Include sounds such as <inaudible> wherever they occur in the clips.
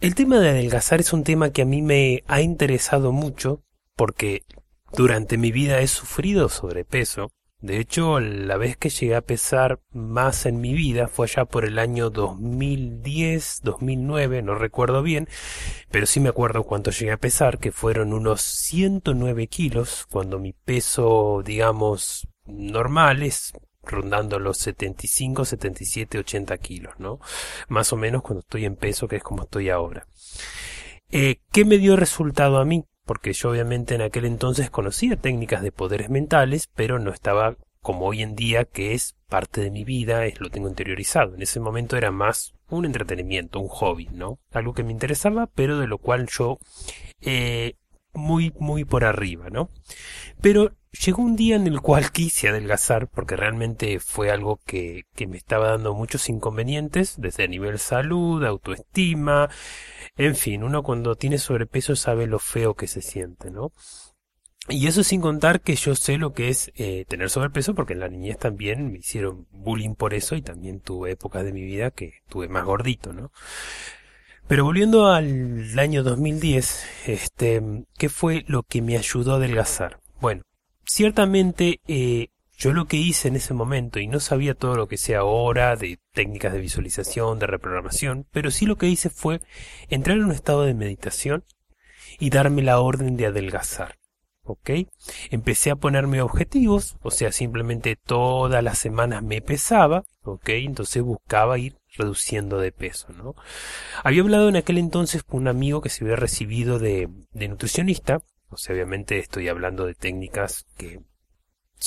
El tema de adelgazar es un tema que a mí me ha interesado mucho porque durante mi vida he sufrido sobrepeso. De hecho, la vez que llegué a pesar más en mi vida fue allá por el año 2010, 2009, no recuerdo bien, pero sí me acuerdo cuánto llegué a pesar, que fueron unos 109 kilos, cuando mi peso, digamos, normal es rondando los 75, 77, 80 kilos, ¿no? Más o menos cuando estoy en peso, que es como estoy ahora. Eh, ¿Qué me dio resultado a mí? porque yo obviamente en aquel entonces conocía técnicas de poderes mentales, pero no estaba como hoy en día, que es parte de mi vida, es lo tengo interiorizado. En ese momento era más un entretenimiento, un hobby, ¿no? Algo que me interesaba, pero de lo cual yo eh, muy, muy por arriba, ¿no? Pero llegó un día en el cual quise adelgazar, porque realmente fue algo que, que me estaba dando muchos inconvenientes, desde nivel salud, autoestima, en fin, uno cuando tiene sobrepeso sabe lo feo que se siente, ¿no? Y eso sin contar que yo sé lo que es eh, tener sobrepeso, porque en la niñez también me hicieron bullying por eso y también tuve épocas de mi vida que tuve más gordito, ¿no? Pero volviendo al año 2010, este, ¿qué fue lo que me ayudó a adelgazar? Bueno, ciertamente eh, yo lo que hice en ese momento, y no sabía todo lo que sea ahora de técnicas de visualización, de reprogramación, pero sí lo que hice fue entrar en un estado de meditación y darme la orden de adelgazar. ¿Ok? Empecé a ponerme objetivos, o sea, simplemente todas las semanas me pesaba, ¿ok? Entonces buscaba ir reduciendo de peso, ¿no? Había hablado en aquel entonces con un amigo que se había recibido de, de nutricionista, o sea, obviamente estoy hablando de técnicas que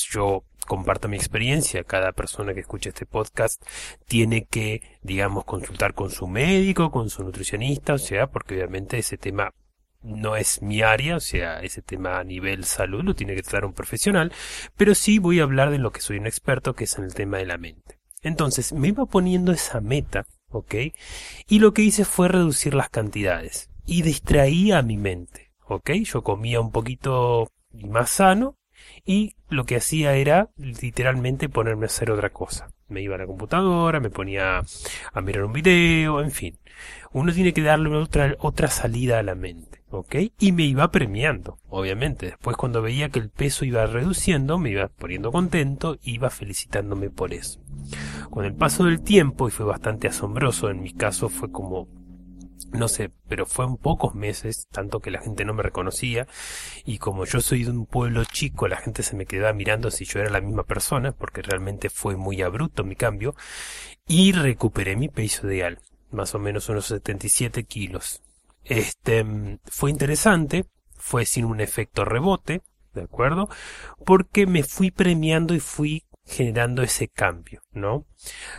yo comparto mi experiencia, cada persona que escucha este podcast tiene que, digamos, consultar con su médico, con su nutricionista, o sea, porque obviamente ese tema no es mi área, o sea, ese tema a nivel salud lo tiene que tratar un profesional, pero sí voy a hablar de lo que soy un experto, que es en el tema de la mente. Entonces, me iba poniendo esa meta, ¿ok? Y lo que hice fue reducir las cantidades y distraía a mi mente, Yo comía un poquito más sano, y lo que hacía era literalmente ponerme a hacer otra cosa. Me iba a la computadora, me ponía a mirar un video, en fin. Uno tiene que darle otra, otra salida a la mente. Y me iba premiando, obviamente. Después cuando veía que el peso iba reduciendo, me iba poniendo contento, iba felicitándome por eso. Con el paso del tiempo, y fue bastante asombroso, en mi caso fue como no sé, pero fue en pocos meses, tanto que la gente no me reconocía, y como yo soy de un pueblo chico, la gente se me quedaba mirando si yo era la misma persona, porque realmente fue muy abrupto mi cambio, y recuperé mi peso ideal, más o menos unos 77 kilos. Este, fue interesante, fue sin un efecto rebote, ¿de acuerdo? Porque me fui premiando y fui generando ese cambio, ¿no?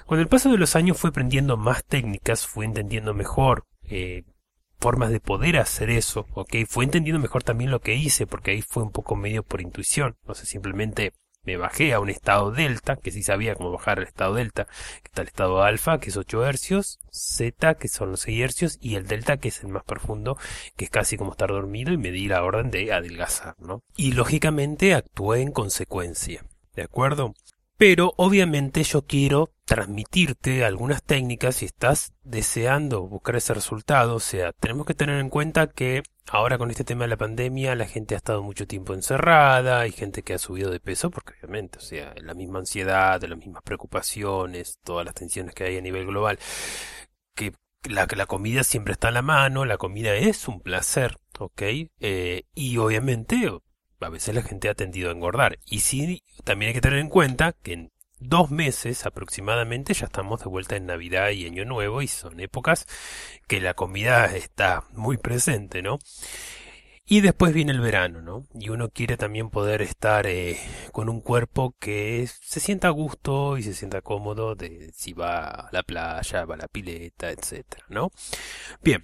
Con el paso de los años fui aprendiendo más técnicas, fui entendiendo mejor eh, formas de poder hacer eso, ¿ok? Fue entendiendo mejor también lo que hice, porque ahí fue un poco medio por intuición, no sé, simplemente me bajé a un estado delta, que sí sabía cómo bajar al estado delta, que está el estado alfa, que es 8 hercios, Z, que son los 6 hercios, y el delta, que es el más profundo, que es casi como estar dormido, y me di la orden de adelgazar, ¿no? Y lógicamente actué en consecuencia, ¿de acuerdo? Pero obviamente yo quiero transmitirte algunas técnicas si estás deseando buscar ese resultado. O sea, tenemos que tener en cuenta que ahora con este tema de la pandemia la gente ha estado mucho tiempo encerrada, hay gente que ha subido de peso porque obviamente, o sea, la misma ansiedad, las mismas preocupaciones, todas las tensiones que hay a nivel global, que la, comida siempre está en la mano, la comida es un placer, ¿ok? Eh, y obviamente a veces la gente ha tendido a engordar. Y sí, también hay que tener en cuenta que dos meses aproximadamente ya estamos de vuelta en Navidad y Año Nuevo y son épocas que la comida está muy presente, ¿no? Y después viene el verano, ¿no? Y uno quiere también poder estar eh, con un cuerpo que se sienta a gusto y se sienta cómodo de si va a la playa, va a la pileta, etcétera, ¿no? Bien,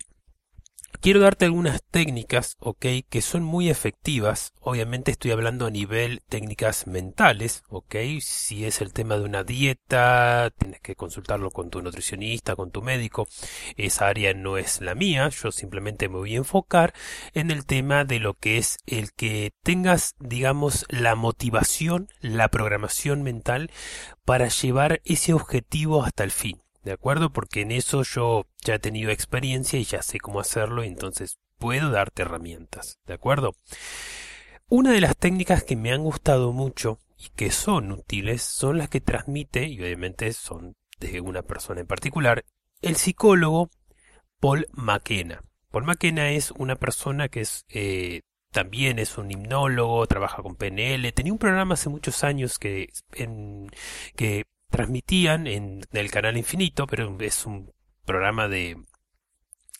quiero darte algunas técnicas, ok, que son muy efectivas. Obviamente estoy hablando a nivel técnicas mentales, ok. Si es el tema de una dieta, tienes que consultarlo con tu nutricionista, con tu médico. Esa área no es la mía. Yo simplemente me voy a enfocar en el tema de lo que es el que tengas, digamos, la motivación, la programación mental para llevar ese objetivo hasta el fin. ¿De acuerdo? Porque en eso yo ya he tenido experiencia y ya sé cómo hacerlo, y entonces puedo darte herramientas. ¿De acuerdo? Una de las técnicas que me han gustado mucho y que son útiles son las que transmite, y obviamente son de una persona en particular, el psicólogo Paul McKenna. Paul McKenna es una persona que es eh, también es un hipnólogo, trabaja con PNL, tenía un programa hace muchos años que, que transmitían en el canal Infinito, pero es un programa de,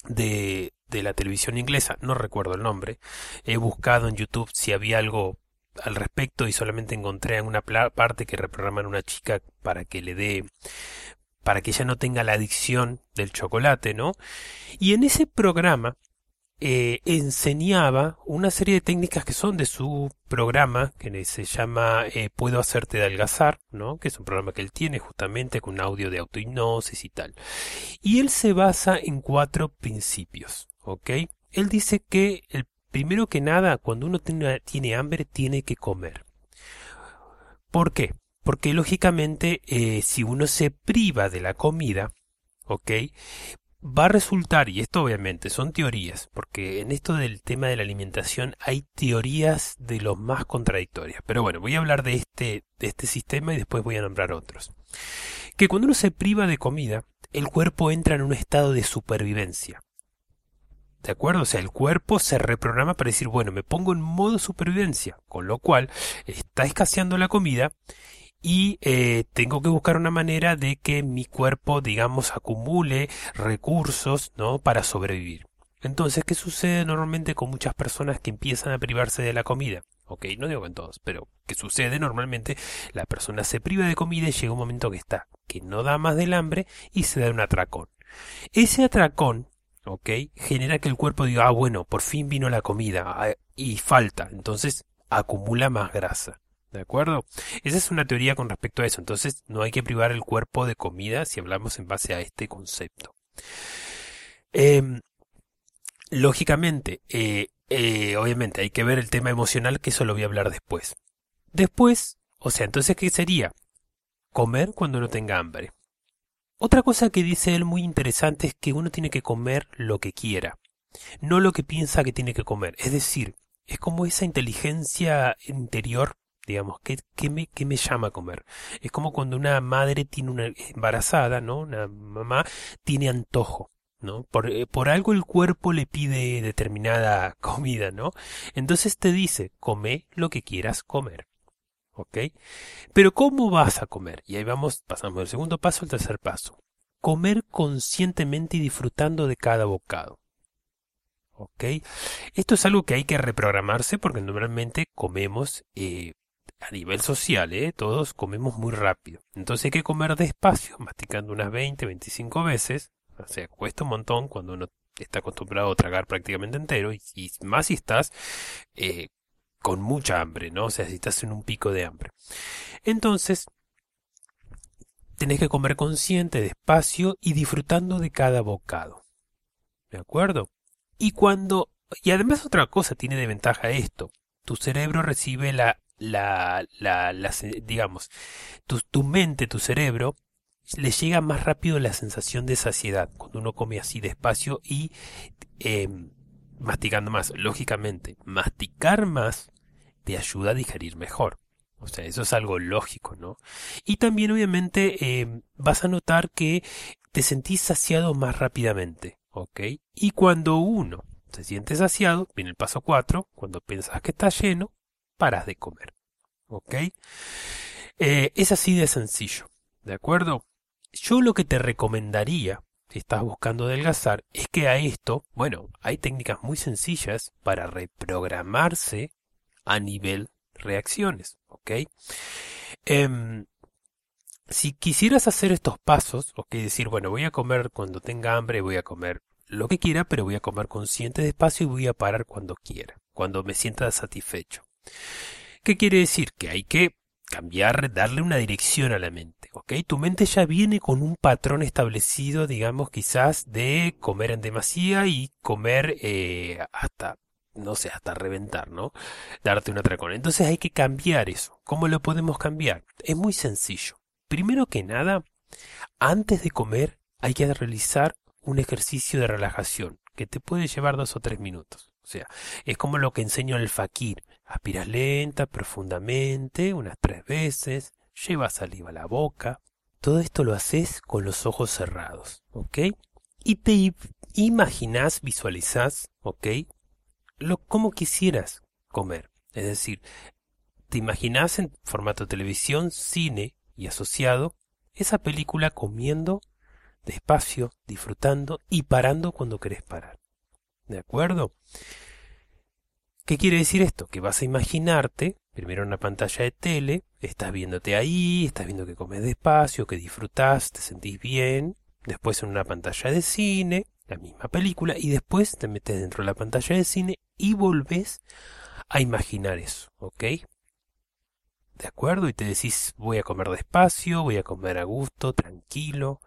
de, de la televisión inglesa, no recuerdo el nombre. He buscado en YouTube si había algo al respecto y solamente encontré en una parte que reprograman a una chica para que le dé para que ella no tenga la adicción del chocolate, ¿no? Y en ese programa eh, enseñaba una serie de técnicas que son de su programa, que se llama eh, Puedo hacerte adelgazar, ¿no? que es un programa que él tiene justamente con audio de autohipnosis y tal. Y él se basa en cuatro principios, ¿ok? Él dice que el primero que nada, cuando uno tiene, tiene hambre, tiene que comer. ¿Por qué? Porque lógicamente, eh, si uno se priva de la comida, ¿ok? Va a resultar, y esto obviamente son teorías, porque en esto del tema de la alimentación hay teorías de los más contradictorias. Pero bueno, voy a hablar de este, de este sistema y después voy a nombrar otros. Que cuando uno se priva de comida, el cuerpo entra en un estado de supervivencia. ¿De acuerdo? O sea, el cuerpo se reprograma para decir, bueno, me pongo en modo supervivencia, con lo cual está escaseando la comida y eh, tengo que buscar una manera de que mi cuerpo, digamos, acumule recursos, ¿no? Para sobrevivir. Entonces, ¿qué sucede normalmente con muchas personas que empiezan a privarse de la comida? Ok, no digo con todos, pero ¿qué sucede normalmente? La persona se priva de comida y llega un momento que está, que no da más del hambre y se da un atracón. Ese atracón, ok, genera que el cuerpo diga, ah, bueno, por fin vino la comida ah, y falta, entonces acumula más grasa. ¿De acuerdo? Esa es una teoría con respecto a eso. Entonces, no hay que privar el cuerpo de comida si hablamos en base a este concepto. Em, lógicamente, eh, eh, obviamente hay que ver el tema emocional, que eso lo voy a hablar después. Después, o sea, entonces, ¿qué sería? Comer cuando no tenga hambre. Otra cosa que dice él muy interesante es que uno tiene que comer lo que quiera, no lo que piensa que tiene que comer. Es decir, es como esa inteligencia interior digamos, ¿qué, qué, me, ¿qué me llama a comer? Es como cuando una madre tiene una embarazada, ¿no? Una mamá tiene antojo. ¿no? Por, eh, por algo el cuerpo le pide determinada <laughs> comida, ¿no? Entonces te dice, come lo que quieras comer. ¿Ok? Pero ¿cómo vas a comer? Y ahí vamos, pasamos del segundo paso al tercer paso. Comer conscientemente y disfrutando de cada bocado. ¿Ok? Esto es algo que hay que reprogramarse porque normalmente comemos eh, a nivel social, ¿eh? todos comemos muy rápido. Entonces hay que comer despacio, masticando unas 20, 25 veces. O sea, cuesta un montón cuando uno está acostumbrado a tragar prácticamente entero. Y, más si estás eh, con mucha hambre, ¿no? O sea, si estás en un pico de hambre. Entonces, tenés que comer consciente, despacio y disfrutando de cada bocado. ¿De acuerdo? Y cuando... Y además otra cosa tiene de ventaja esto. Tu cerebro recibe la la, la, digamos, tu, tu, mente, tu cerebro, le llega más rápido la sensación de saciedad cuando uno come así despacio y eh, masticando más. Lógicamente, masticar más te ayuda a digerir mejor. O sea, eso es algo lógico, ¿no? Y también, obviamente, eh, vas a notar que te sentís saciado más rápidamente, ¿ok? Y cuando uno se siente saciado, viene el paso 4, cuando piensas que está lleno, paras de comer. ¿Ok? Eh, es así de sencillo. ¿De acuerdo? Yo lo que te recomendaría, si estás buscando adelgazar, es que a esto, bueno, hay técnicas muy sencillas para reprogramarse a nivel reacciones. ¿Ok? Em, si quisieras hacer estos pasos, ok, decir, bueno, voy a comer cuando tenga hambre, voy a comer lo que quiera, pero voy a comer consciente despacio y voy a parar cuando quiera, cuando me sienta satisfecho. ¿Qué quiere decir? Que hay que cambiar, darle una dirección a la mente, ¿ok? Tu mente ya viene con un patrón establecido, digamos, quizás de comer en demasía y comer eh, hasta, no sé, hasta reventar, ¿no? Darte una tracón. Entonces hay que cambiar eso. ¿Cómo lo podemos cambiar? Es muy sencillo. Primero que nada, antes de comer hay que realizar un ejercicio de relajación que te puede llevar dos o tres minutos. O sea, es como lo que enseño el fakir. Aspiras lenta, profundamente, unas tres veces, llevas saliva a la boca. Todo esto lo haces con los ojos cerrados, ¿ok? Y te imaginas, visualizas, ¿ok? Lo como quisieras comer. Es decir, te imaginas en formato televisión, cine y asociado esa película comiendo despacio, disfrutando y parando cuando querés parar. ¿De acuerdo? ¿Qué quiere decir esto? Que vas a imaginarte, primero una pantalla de tele, estás viéndote ahí, estás viendo que comes despacio, que disfrutás, te sentís bien, después en una pantalla de cine, la misma película, y después te metes dentro de la pantalla de cine y volvés a imaginar eso, ¿ok? ¿De acuerdo? Y te decís, voy a comer despacio, voy a comer a gusto, tranquilo,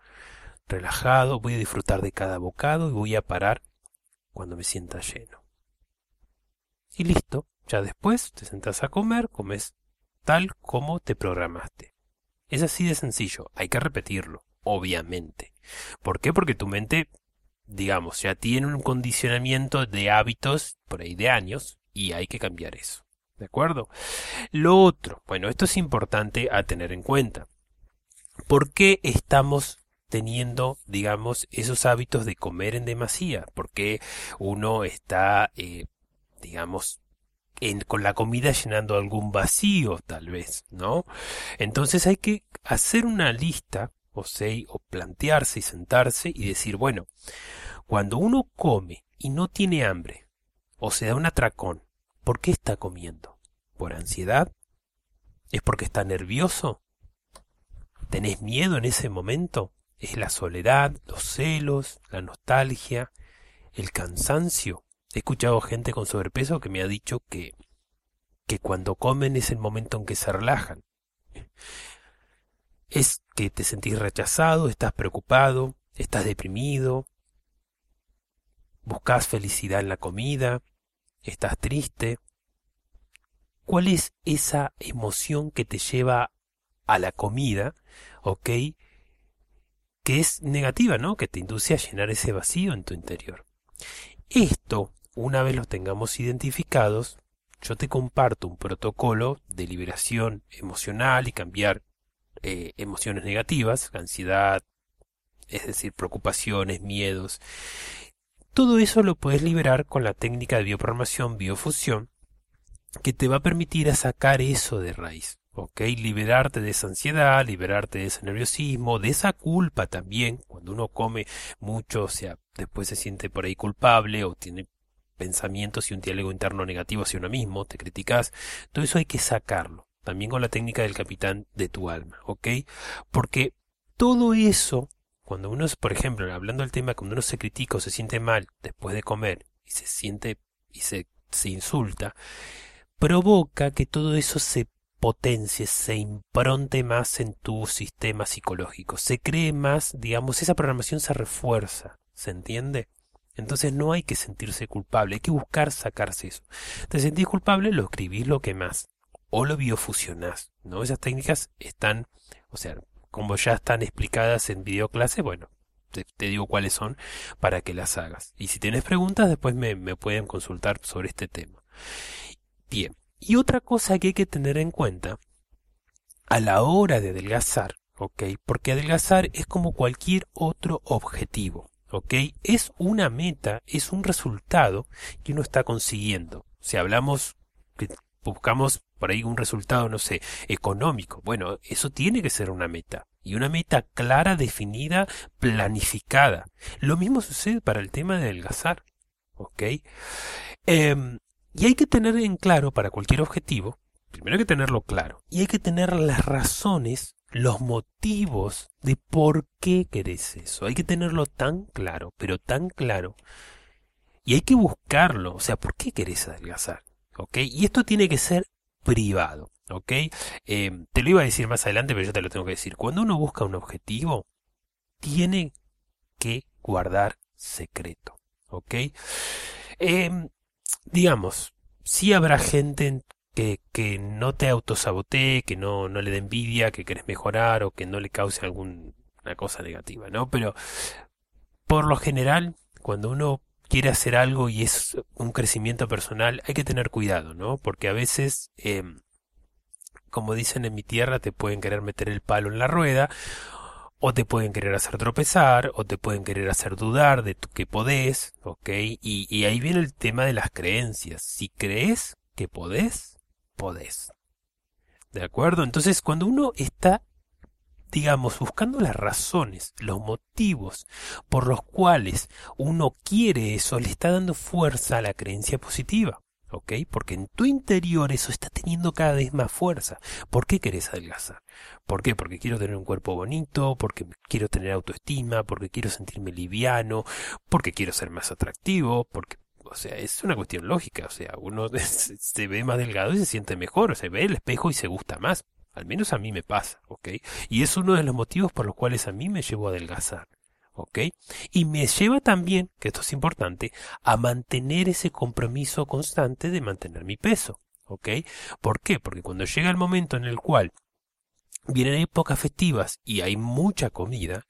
relajado, voy a disfrutar de cada bocado y voy a parar cuando me sienta lleno. Y listo, ya después te sentas a comer, comes tal como te programaste. Es así de sencillo, hay que repetirlo, obviamente. ¿Por qué? Porque tu mente, digamos, ya tiene un condicionamiento de hábitos por ahí de años y hay que cambiar eso. ¿De acuerdo? Lo otro, bueno, esto es importante a tener en cuenta. ¿Por qué estamos teniendo, digamos, esos hábitos de comer en demasía, porque uno está, eh, digamos, en, con la comida llenando algún vacío, tal vez, ¿no? Entonces hay que hacer una lista, o sea, o plantearse y sentarse y decir, bueno, cuando uno come y no tiene hambre, o se da un atracón, ¿por qué está comiendo? ¿Por ansiedad? ¿Es porque está nervioso? ¿Tenés miedo en ese momento? es la soledad, los celos, la nostalgia, el cansancio. He escuchado gente con sobrepeso que me ha dicho que, que cuando comen es el momento en que se relajan. Es que te sentís rechazado, estás preocupado, estás deprimido, buscas felicidad en la comida, estás triste. ¿Cuál es esa emoción que te lleva a la comida, ok? que es negativa, ¿no? Que te induce a llenar ese vacío en tu interior. Esto, una vez lo tengamos identificados, yo te comparto un protocolo de liberación emocional y cambiar eh, emociones negativas, ansiedad, es decir, preocupaciones, miedos. Todo eso lo puedes liberar con la técnica de bioprogramación, biofusión, que te va a permitir sacar eso de raíz. ¿ok? Liberarte de esa ansiedad, liberarte de ese nerviosismo, de esa culpa también, cuando uno come mucho, o sea, después se siente por ahí culpable o tiene pensamientos y un diálogo interno negativo hacia uno mismo, te criticas, todo eso hay que sacarlo, también con la técnica del capitán de tu alma, ¿ok? Porque todo eso, cuando uno, por ejemplo, hablando del tema, cuando uno se critica o se siente mal después de comer y se siente y se, se insulta, provoca que todo eso se potencie, se impronte más en tu sistema psicológico, se cree más, digamos, esa programación se refuerza, ¿se entiende? Entonces no hay que sentirse culpable, hay que buscar sacarse eso. Te sentís culpable, lo escribís lo que más, o lo biofusionás, ¿no? Esas técnicas están, o sea, como ya están explicadas en videoclase, bueno, te, digo cuáles son para que las hagas. Y si tienes preguntas, después me, me pueden consultar sobre este tema. Bien, y otra cosa que hay que tener en cuenta a la hora de adelgazar, ¿ok? Porque adelgazar es como cualquier otro objetivo, ¿ok? Es una meta, es un resultado que uno está consiguiendo. Si hablamos buscamos por ahí un resultado, no sé, económico, bueno, eso tiene que ser una meta. Y una meta clara, definida, planificada. Lo mismo sucede para el tema de adelgazar, ¿ok? Eh, y hay que tener en claro para cualquier objetivo, primero hay que tenerlo claro, y hay que tener las razones, los motivos de por qué querés eso. Hay que tenerlo tan claro, pero tan claro. Y hay que buscarlo. O sea, ¿por qué querés adelgazar? ¿Ok? Y esto tiene que ser privado. ¿Ok? Eh, te lo iba a decir más adelante, pero yo te lo tengo que decir. Cuando uno busca un objetivo, tiene que guardar secreto. ¿Ok? Eh, digamos, si habrá gente que, que no te autosabotee, que no, no le dé envidia, que querés mejorar o que no le cause alguna cosa negativa, ¿no? Pero por lo general, cuando uno quiere hacer algo y es un crecimiento personal, hay que tener cuidado, ¿no? Porque a veces, eh, como dicen en mi tierra, te pueden querer meter el palo en la rueda, o te pueden querer hacer tropezar, o te pueden querer hacer dudar de tu que podés, ¿ok? Y ahí viene el tema de las creencias. Si crees que podés, podés. ¿De acuerdo? Entonces, cuando uno está, digamos, buscando las razones, los motivos por los cuales uno quiere eso, le está dando fuerza a la creencia positiva. ¿ok? Porque en tu interior eso está teniendo cada vez más fuerza. ¿Por qué querés adelgazar? ¿Por qué? Porque quiero tener un cuerpo bonito, porque quiero tener autoestima, porque quiero sentirme liviano, porque quiero ser más atractivo, porque o sea, es una cuestión lógica. O sea, uno <laughs> se ve más delgado y se siente mejor. O sea, ve el espejo y se gusta más. Al menos a mí me pasa, ¿ok? Y es uno de los motivos por los cuales a mí me llevó a adelgazar. ¿ok? Y me lleva también, que esto es importante, a mantener ese compromiso constante de mantener mi peso, ¿ok? ¿Por qué? Porque cuando llega el momento en el cual Vienen épocas festivas y hay mucha comida,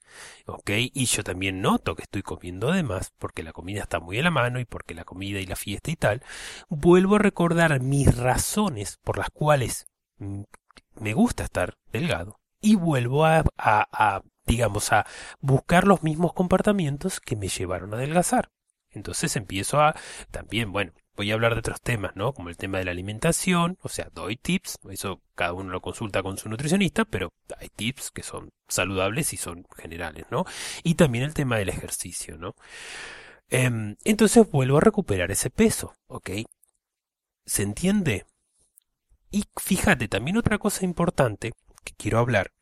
¿ok? Y yo también noto que estoy comiendo de más porque la comida está muy a la mano y porque la comida y la fiesta y tal. Vuelvo a recordar mis razones por las cuales mm, me gusta estar delgado y vuelvo a, a, a digamos, a buscar los mismos comportamientos que me llevaron a adelgazar. Entonces empiezo a también, bueno, voy a hablar de otros temas, ¿no? Como el tema de la alimentación, o sea, doy tips, eso cada uno lo consulta con su nutricionista, pero hay tips que son saludables y son generales, ¿no? Y también el tema del ejercicio, ¿no? Em, entonces vuelvo a recuperar ese peso, ¿ok? ¿Se entiende? Y fíjate, también otra cosa importante que quiero hablar.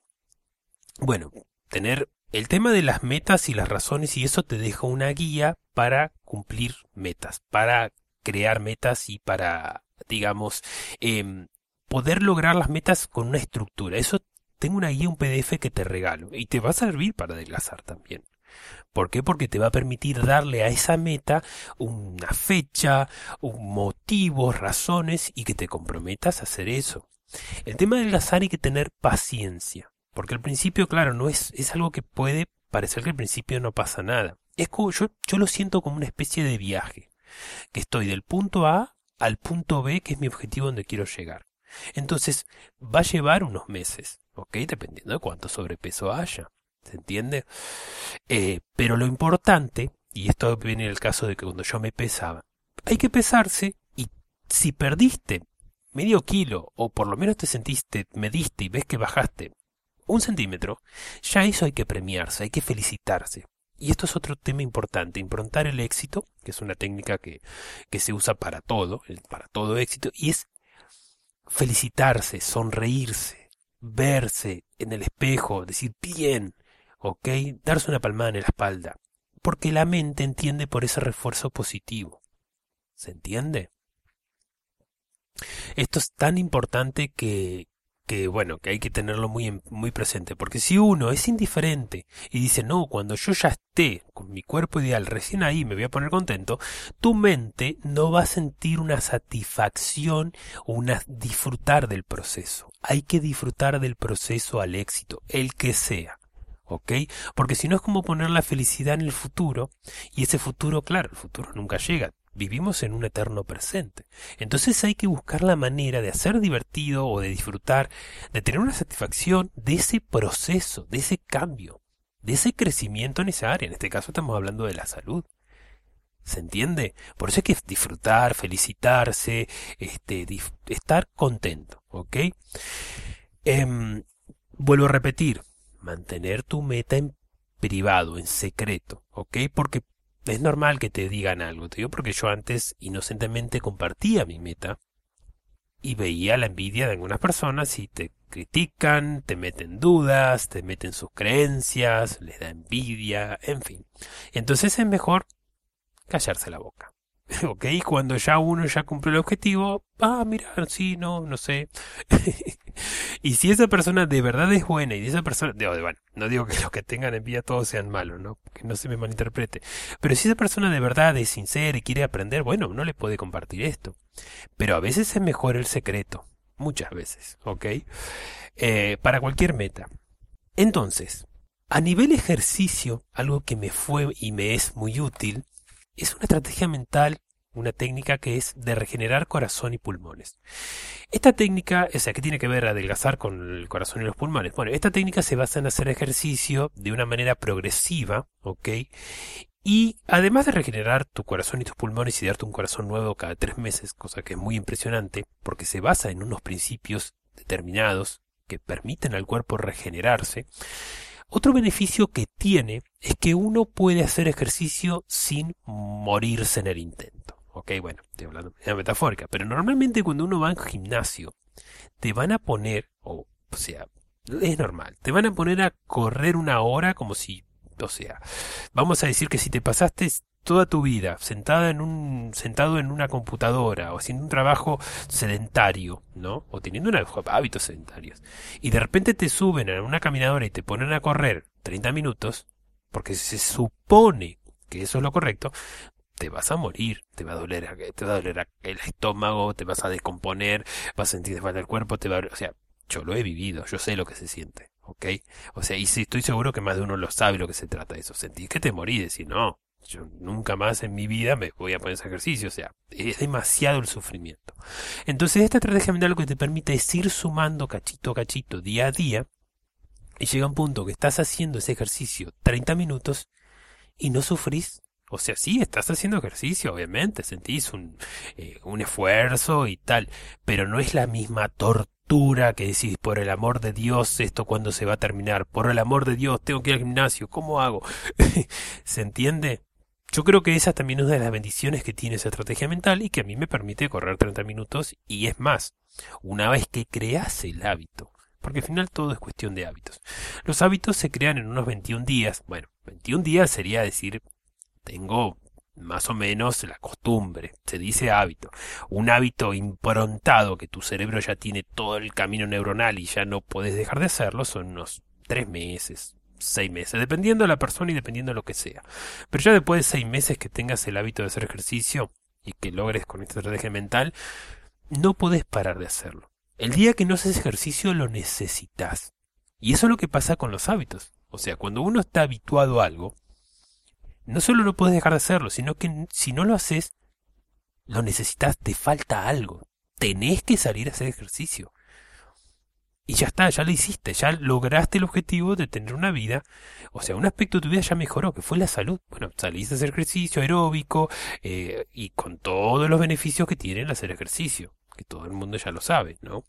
Bueno, tener el tema de las metas y las razones y eso te deja una guía para cumplir metas, para crear metas y para, digamos, eh, poder lograr las metas con una estructura. Eso tengo una guía, un PDF que te regalo y te va a servir para adelgazar también. ¿Por qué? Porque te va a permitir darle a esa meta una fecha, un motivo, razones y que te comprometas a hacer eso. El tema de adelgazar hay que tener paciencia, porque al principio, claro, no es, es algo que puede parecer que al principio no pasa nada. Es como yo, yo lo siento como una especie de viaje que estoy del punto A al punto B, que es mi objetivo donde quiero llegar. Entonces, va a llevar unos meses, ¿ok? Dependiendo de cuánto sobrepeso haya. ¿Se entiende? Eh, pero lo importante, y esto viene en el caso de que cuando yo me pesaba, hay que pesarse y si perdiste medio kilo o por lo menos te sentiste, mediste y ves que bajaste un centímetro, ya eso hay que premiarse, hay que felicitarse. Y esto es otro tema importante, improntar el éxito, que es una técnica que, que se usa para todo, para todo éxito, y es felicitarse, sonreírse, verse en el espejo, decir bien, ¿ok? Darse una palmada en la espalda, porque la mente entiende por ese refuerzo positivo. ¿Se entiende? Esto es tan importante que, que bueno, que hay que tenerlo muy, muy presente, porque si uno es indiferente y dice, no, cuando yo ya esté con mi cuerpo ideal, recién ahí me voy a poner contento, tu mente no va a sentir una satisfacción o una disfrutar del proceso. Hay que disfrutar del proceso al éxito, el que sea. ¿ok? Porque si no es como poner la felicidad en el futuro, y ese futuro, claro, el futuro nunca llega, Vivimos en un eterno presente. Entonces hay que buscar la manera de hacer divertido o de disfrutar, de tener una satisfacción de ese proceso, de ese cambio, de ese crecimiento en esa área. En este caso estamos hablando de la salud. ¿Se entiende? Por eso hay que disfrutar, felicitarse, este, estar contento, ¿ok? Em, vuelvo a repetir, mantener tu meta en privado, en secreto, ¿ok? Porque es normal que te digan algo, te digo porque yo antes inocentemente compartía mi meta y veía la envidia de algunas personas y te critican, te meten dudas, te meten sus creencias, les da envidia, en fin. Entonces es mejor callarse la boca. <laughs> ¿Ok? Cuando ya uno ya cumple el objetivo, ah, mira, sí, no, no sé. <laughs> y si esa persona de verdad es buena y esa persona, bueno, no digo que los que tengan envidia todos sean malos, ¿no? Que no se me malinterprete. Pero si esa persona de verdad es sincera y quiere aprender, bueno, no le puede compartir esto. Pero a veces es mejor el secreto. Muchas veces, ¿ok? Eh, para cualquier meta. Entonces, a nivel ejercicio, algo que me fue y me es muy útil, es una estrategia mental, una técnica que es de regenerar corazón y pulmones. Esta técnica, o sea, ¿qué tiene que ver adelgazar con el corazón y los pulmones? Bueno, esta técnica se basa en hacer ejercicio de una manera progresiva, ¿ok? Y además de regenerar tu corazón y tus pulmones y darte un corazón nuevo cada tres meses, cosa que es muy impresionante, porque se basa en unos principios determinados que permiten al cuerpo regenerarse, otro beneficio que tiene es que uno puede hacer ejercicio sin morirse en el intento. Ok, bueno, estoy hablando de una metafórica, pero normalmente cuando uno va al gimnasio, te van a poner, o, o sea, es normal, te van a poner a correr una hora como si, o sea, vamos a decir que si te pasaste toda tu vida sentada en un sentado en una computadora o haciendo un trabajo sedentario, ¿no? O teniendo hábitos sedentarios y de repente te suben a una caminadora y te ponen a correr 30 minutos porque se supone que eso es lo correcto, te vas a morir, te va a doler, te va a doler el estómago, te vas a descomponer, vas a sentir falta el cuerpo, te va a, o sea, yo lo he vivido, yo sé lo que se siente, ¿ok? O sea, y estoy seguro que más de uno lo sabe lo que se trata de eso, sentir que te morís, decir, no, yo nunca más en mi vida me voy a poner ese ejercicio, o sea, es demasiado el sufrimiento. Entonces esta estrategia mental lo que te permite es ir sumando cachito a cachito, día a día, y llega un punto que estás haciendo ese ejercicio 30 minutos y no sufrís. O sea, sí, estás haciendo ejercicio, obviamente, sentís un, eh, un esfuerzo y tal, pero no es la misma tortura que decís, por el amor de Dios, esto cuando se va a terminar, por el amor de Dios, tengo que ir al gimnasio, ¿cómo hago? <laughs> ¿Se entiende? Yo creo que esa también es una de las bendiciones que tiene esa estrategia mental y que a mí me permite correr 30 minutos y es más, una vez que creas el hábito, porque al final todo es cuestión de hábitos. Los hábitos se crean en unos 21 días, bueno, 21 días sería decir, tengo más o menos la costumbre, se dice hábito. Un hábito improntado que tu cerebro ya tiene todo el camino neuronal y ya no puedes dejar de hacerlo son unos 3 meses, seis meses, dependiendo de la persona y dependiendo de lo que sea. Pero ya después de seis meses que tengas el hábito de hacer ejercicio y que logres con esta estrategia mental, no puedes parar de hacerlo. El día que no haces ejercicio lo necesitas. Y eso es lo que pasa con los hábitos. O sea, cuando uno está habituado a algo, no solo no puedes dejar de hacerlo, sino que si no lo haces, lo necesitas, te falta algo. Tenés que salir a hacer ejercicio y ya está, ya lo hiciste, ya lograste el objetivo de tener una vida, o sea, un aspecto de tu vida ya mejoró, que fue la salud. Bueno, saliste a hacer ejercicio aeróbico eh, y con todos los beneficios que tiene el hacer ejercicio, que todo el mundo ya lo sabe, ¿no?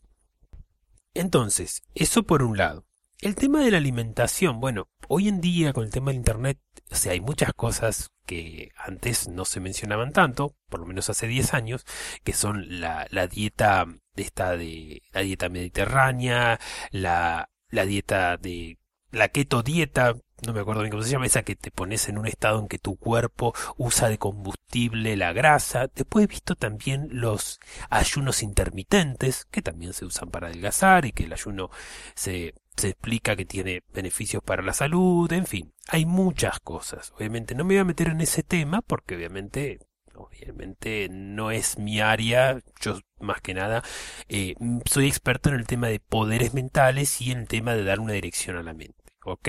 Entonces, eso por un lado. El tema de la alimentación, bueno, hoy en día con el tema del Internet, o sea, hay muchas cosas que antes no se mencionaban tanto, por lo menos hace 10 años, que son la, la dieta esta de la dieta mediterránea, la, la dieta de la keto dieta, no me acuerdo bien cómo se llama, esa que te pones en un estado en que tu cuerpo usa de combustible la grasa. Después he visto también los ayunos intermitentes, que también se usan para adelgazar y que el ayuno se, se explica que tiene beneficios para la salud, en fin, hay muchas cosas. Obviamente no me voy a meter en ese tema porque obviamente obviamente no es mi área, yo más que nada eh, soy experto en el tema de poderes mentales y en el tema de dar una dirección a la mente, ¿ok?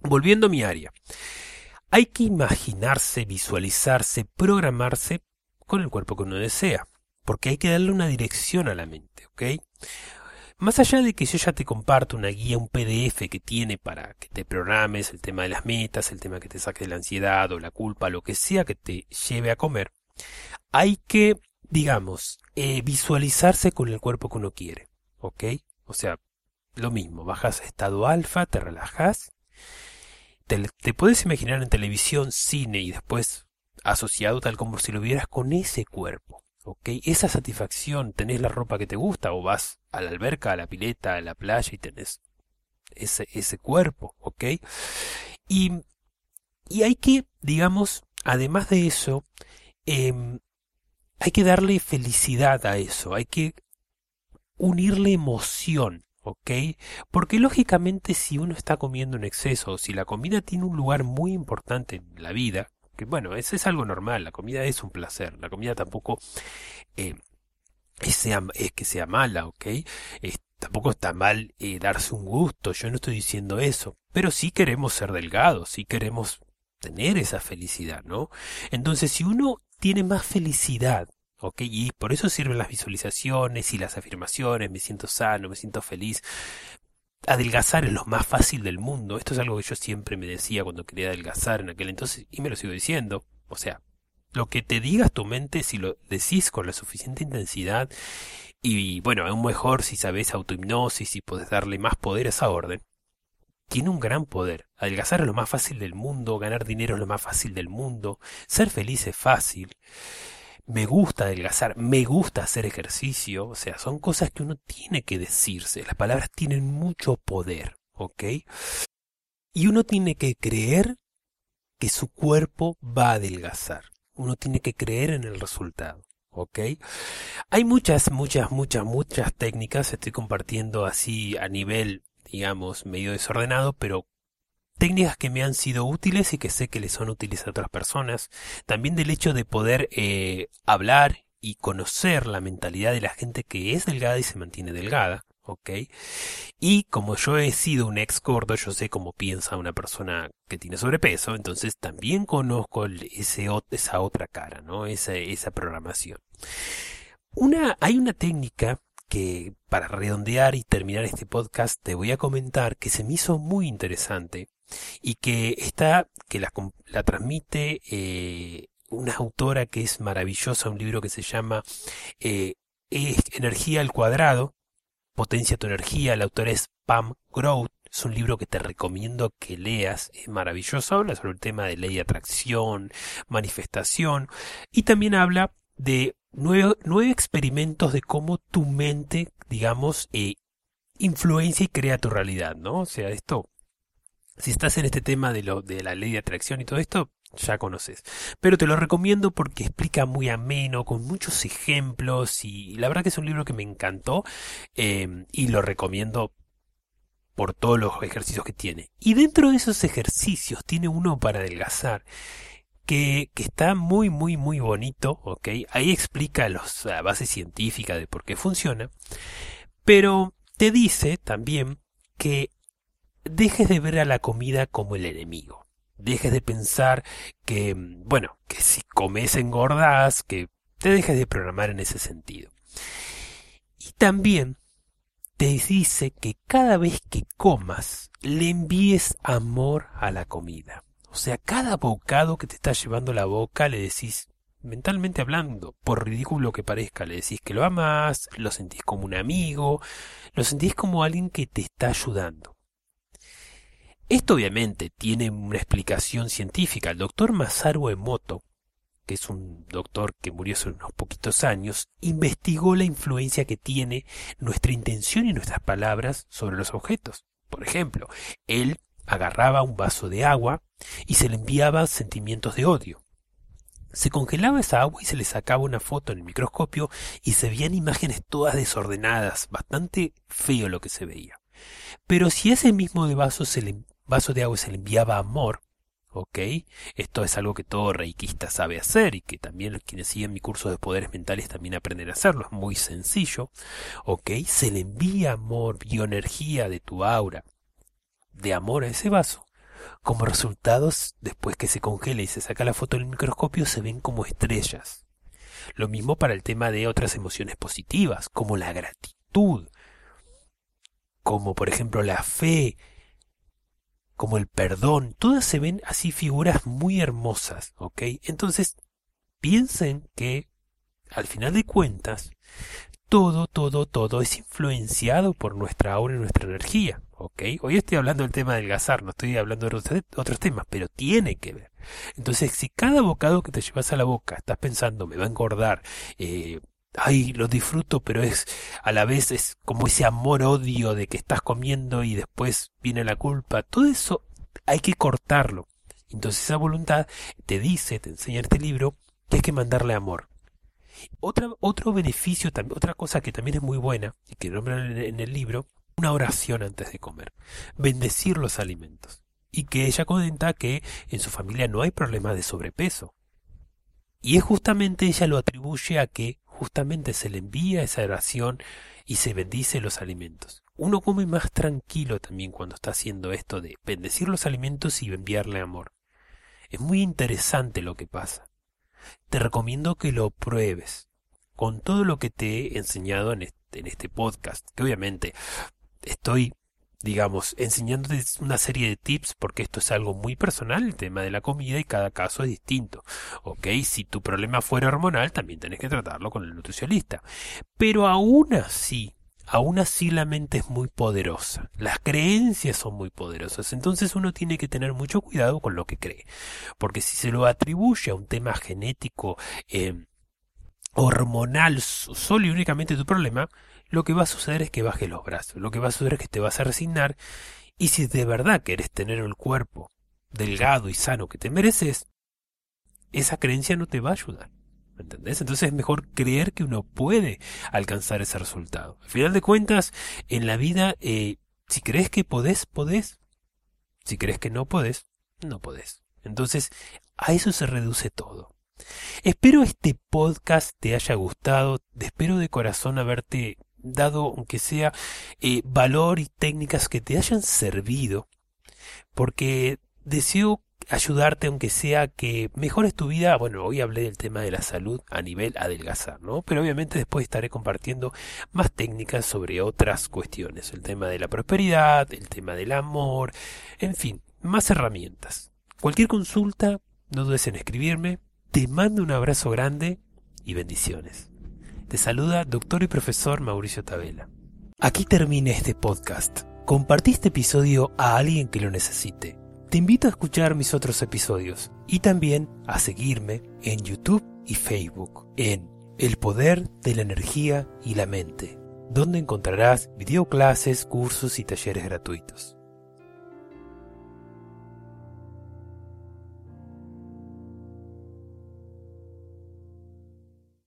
Volviendo a mi área, hay que imaginarse, visualizarse, programarse con el cuerpo que uno desea, porque hay que darle una dirección a la mente, ¿ok? Más allá de que yo ya te comparto una guía, un PDF que tiene para que te programes el tema de las metas, el tema que te saque de la ansiedad o la culpa, lo que sea que te lleve a comer, hay que, digamos, eh, visualizarse con el cuerpo que uno quiere, ¿ok? O sea, lo mismo, bajas a estado alfa, te relajas, te, te puedes imaginar en televisión, cine y después asociado tal como si lo vieras con ese cuerpo, ¿ok? Esa satisfacción, tenés la ropa que te gusta o vas a la alberca, a la pileta, a la playa y tenés ese, ese cuerpo, ¿ok? Y, y hay que, digamos, además de eso, em, hay que darle felicidad a eso, hay que unirle emoción, ¿ok? Porque lógicamente si uno está comiendo en exceso, o si la comida tiene un lugar muy importante en la vida, que bueno, eso es algo normal, la comida es un placer, la comida tampoco eh, es, que sea mala, ¿ok? tampoco está mal eh, darse un gusto, yo no estoy diciendo eso, pero sí queremos ser delgados, sí queremos tener esa felicidad, ¿no? Entonces, si uno tiene más felicidad, ¿ok? Y por eso sirven las visualizaciones y las afirmaciones, me siento sano, me siento feliz, adelgazar es lo más fácil del mundo. Esto es algo que yo siempre me decía cuando quería adelgazar en aquel entonces y me lo sigo diciendo. O sea, lo que te digas tu mente si lo decís con la suficiente intensidad y bueno, aún mejor si sabes autohipnosis y puedes darle más poder a esa orden. Tiene un gran poder. Adelgazar es lo más fácil del mundo, ganar dinero es lo más fácil del mundo, ser feliz es fácil me gusta adelgazar, me gusta hacer ejercicio, o sea, son cosas que uno tiene que decirse, las palabras tienen mucho poder, ¿ok? Y uno tiene que creer que su cuerpo va a adelgazar, uno tiene que creer en el resultado. ¿ok? Hay muchas, muchas, muchas, muchas técnicas, estoy compartiendo así a nivel, digamos, medio desordenado, pero técnicas que me han sido útiles y que sé que les son útiles a otras personas. También del hecho de poder eh, hablar y conocer la mentalidad de la gente que es delgada y se mantiene delgada. ¿ok? Y como yo he sido un ex gordo, yo sé cómo piensa una persona que tiene sobrepeso, entonces también conozco esa otra cara, ¿no? Esa, esa programación. Una, hay una técnica que para redondear y terminar este podcast te voy a comentar que se me hizo muy interesante y que está, que la, transmite eh, una autora que es maravillosa, un libro que se llama eh, Energía al cuadrado, Potencia tu energía, la autora es Pam Grout, es un libro que te recomiendo que leas, es maravilloso, habla sobre el tema de ley de atracción, manifestación, y también habla de nueve, nueve experimentos de cómo tu mente, digamos, eh, influencia y crea tu realidad, ¿no? O sea, esto si estás en este tema de, lo, de la ley de atracción y todo esto, ya conoces. Pero te lo recomiendo porque explica muy ameno, con muchos ejemplos y la verdad que es un libro que me encantó eh, y lo recomiendo por todos los ejercicios que tiene. Y dentro de esos ejercicios tiene uno para adelgazar. Que, que está muy muy muy bonito, ¿ok? Ahí explica los, la base científica de por qué funciona, pero te dice también que dejes de ver a la comida como el enemigo. Dejes de pensar que, bueno, que si comes engordás, que te dejes de programar en ese sentido. Y también te dice que cada vez que comas, le envíes amor a la comida. O sea, cada bocado que te está llevando la boca le decís, mentalmente hablando, por ridículo que parezca, le decís que lo amas, lo sentís como un amigo, lo sentís como alguien que te está ayudando. Esto obviamente tiene una explicación científica. El doctor Masaru Emoto, que es un doctor que murió hace unos poquitos años, investigó la influencia que tiene nuestra intención y nuestras palabras sobre los objetos. Por ejemplo, él agarraba un vaso de agua y se le enviaba sentimientos de odio. Se congelaba esa agua y se le sacaba una foto en el microscopio y se veían imágenes todas desordenadas, bastante feo lo que se veía. Pero si ese mismo vaso se le vaso de agua se le enviaba amor, ¿ok? Esto es algo que todo reikista sabe hacer y que también quienes siguen mi curso de poderes mentales también aprenden a hacerlo, es muy sencillo, ¿ok? Se le envía amor, bioenergía de tu aura, de amor a ese vaso. Como resultados, después que se congela y se saca la foto del microscopio, se ven como estrellas. Lo mismo para el tema de otras emociones positivas, como la gratitud, como por ejemplo la fe, como el perdón, todas se ven así figuras muy hermosas, ¿ok? Entonces, piensen que, al final de cuentas, todo, todo, todo es influenciado por nuestra aura y nuestra energía. ¿ok? Hoy estoy hablando del tema del gazar, no estoy hablando de otros temas, pero tiene que ver. Entonces, si cada bocado que te llevas a la boca estás pensando, me va a engordar, eh, ay, lo disfruto, pero es a la vez es como ese amor-odio de que estás comiendo y después viene la culpa, todo eso hay que cortarlo. Entonces esa voluntad te dice, te enseña este libro, que hay que mandarle amor. Otra, otro beneficio, otra cosa que también es muy buena, y que nombran en el libro, una oración antes de comer, bendecir los alimentos. Y que ella comenta que en su familia no hay problemas de sobrepeso. Y es justamente ella lo atribuye a que justamente se le envía esa oración y se bendice los alimentos. Uno come más tranquilo también cuando está haciendo esto de bendecir los alimentos y enviarle amor. Es muy interesante lo que pasa. Te recomiendo que lo pruebes con todo lo que te he enseñado en este, en este podcast, que obviamente estoy digamos, enseñándote una serie de tips porque esto es algo muy personal, el tema de la comida y cada caso es distinto. Ok, si tu problema fuera hormonal, también tenés que tratarlo con el nutricionista. Pero aún así, aún así la mente es muy poderosa, las creencias son muy poderosas, entonces uno tiene que tener mucho cuidado con lo que cree, porque si se lo atribuye a un tema genético, eh, hormonal, solo y únicamente tu problema, lo que va a suceder es que bajes los brazos, lo que va a suceder es que te vas a resignar y si de verdad quieres tener el cuerpo delgado y sano que te mereces, esa creencia no te va a ayudar. ¿Me entendés? Entonces es mejor creer que uno puede alcanzar ese resultado. Al final de cuentas, en la vida, eh, si crees que podés, podés. Si crees que no podés, no podés. Entonces, a eso se reduce todo. Espero este podcast te haya gustado, espero de corazón haberte dado, aunque sea, eh, valor y técnicas que te hayan servido, porque deseo ayudarte, aunque sea que mejores tu vida. Bueno, hoy hablé del tema de la salud a nivel adelgazar, ¿no? Pero obviamente después estaré compartiendo más técnicas sobre otras cuestiones, el tema de la prosperidad, el tema del amor, en fin, más herramientas. Cualquier consulta, no dudes en escribirme. Te mando un abrazo grande y bendiciones. Te saluda doctor y profesor Mauricio Tabela. Aquí termina este podcast. Compartí este episodio a alguien que lo necesite. Te invito a escuchar mis otros episodios y también a seguirme en YouTube y Facebook en El Poder de la Energía y la Mente, donde encontrarás videoclases, cursos y talleres gratuitos.